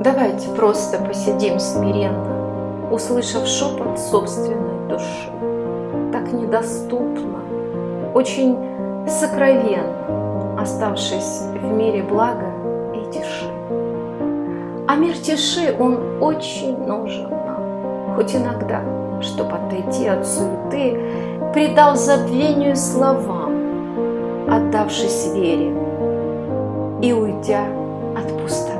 Давайте просто посидим смиренно, услышав шепот собственной души. Так недоступно, очень сокровенно, оставшись в мире блага и тиши. А мир тиши, он очень нужен нам, хоть иногда, чтобы отойти от суеты, предал забвению словам, отдавшись вере и уйдя от пустоты.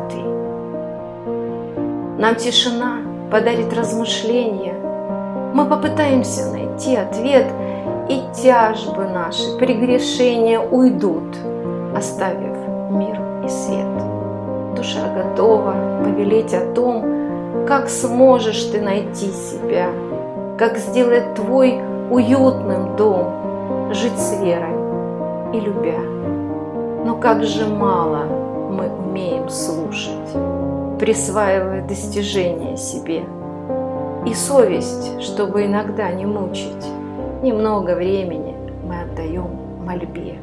Нам тишина подарит размышления, мы попытаемся найти ответ, и тяжбы наши, прегрешения уйдут, оставив мир и свет. Душа готова повелеть о том, как сможешь ты найти себя, как сделать твой уютным дом, жить с верой и любя. Но как же мало мы умеем слушать, присваивая достижения себе. И совесть, чтобы иногда не мучить, немного времени мы отдаем мольбе.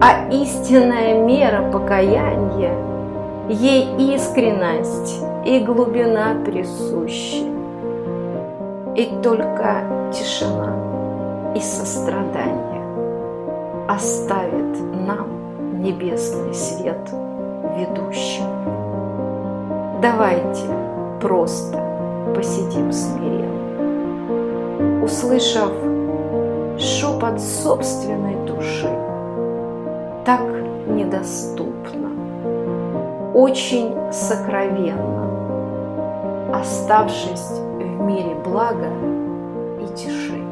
А истинная мера покаяния, ей искренность и глубина присущи. И только тишина и сострадание оставит нам небесный свет ведущим. Давайте просто посидим смиренно, услышав шепот собственной души, так недоступно, очень сокровенно, оставшись в мире блага и тиши.